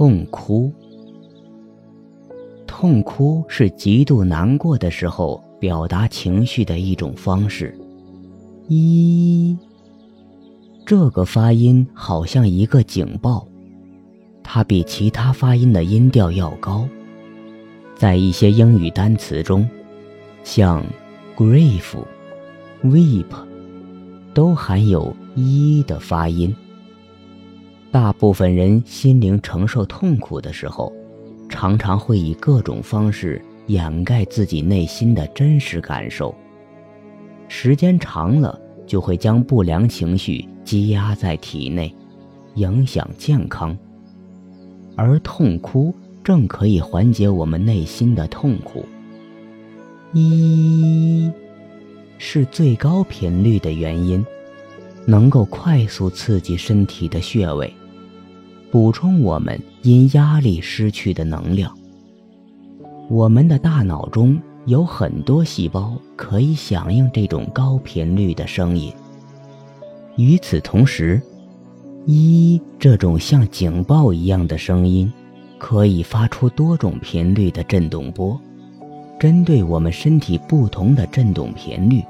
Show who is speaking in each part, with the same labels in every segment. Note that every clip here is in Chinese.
Speaker 1: 痛哭，痛哭是极度难过的时候表达情绪的一种方式。一，这个发音好像一个警报，它比其他发音的音调要高。在一些英语单词中，像 grief、weep 都含有一的发音。大部分人心灵承受痛苦的时候，常常会以各种方式掩盖自己内心的真实感受。时间长了，就会将不良情绪积压在体内，影响健康。而痛哭正可以缓解我们内心的痛苦。一，是最高频率的原因，能够快速刺激身体的穴位。补充我们因压力失去的能量。我们的大脑中有很多细胞可以响应这种高频率的声音。与此同时，一这种像警报一样的声音，可以发出多种频率的振动波，针对我们身体不同的振动频率，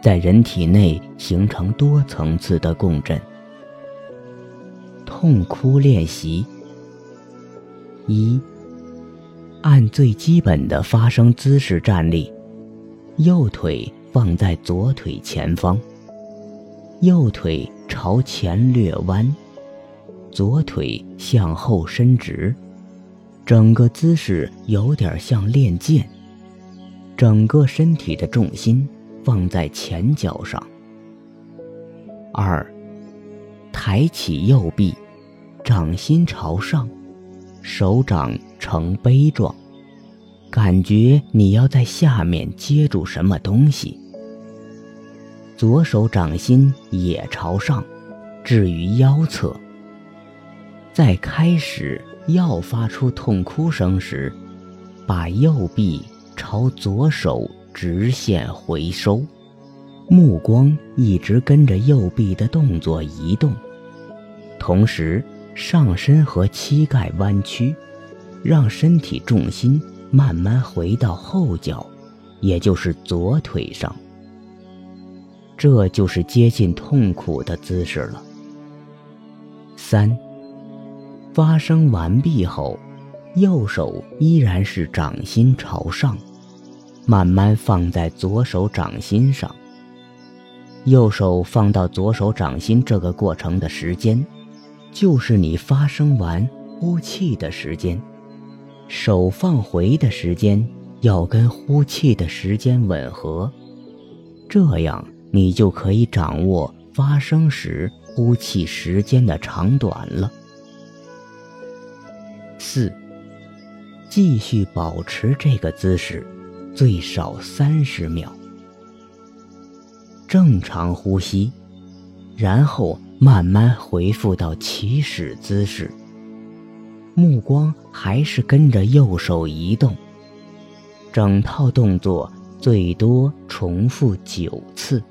Speaker 1: 在人体内形成多层次的共振。痛哭练习：一，按最基本的发声姿势站立，右腿放在左腿前方，右腿朝前略弯，左腿向后伸直，整个姿势有点像练剑。整个身体的重心放在前脚上。二，抬起右臂。掌心朝上，手掌呈杯状，感觉你要在下面接住什么东西。左手掌心也朝上，置于腰侧。在开始要发出痛哭声时，把右臂朝左手直线回收，目光一直跟着右臂的动作移动，同时。上身和膝盖弯曲，让身体重心慢慢回到后脚，也就是左腿上。这就是接近痛苦的姿势了。三，发声完毕后，右手依然是掌心朝上，慢慢放在左手掌心上。右手放到左手掌心这个过程的时间。就是你发声完呼气的时间，手放回的时间要跟呼气的时间吻合，这样你就可以掌握发声时呼气时间的长短了。四，继续保持这个姿势，最少三十秒，正常呼吸，然后。慢慢恢复到起始姿势，目光还是跟着右手移动。整套动作最多重复九次。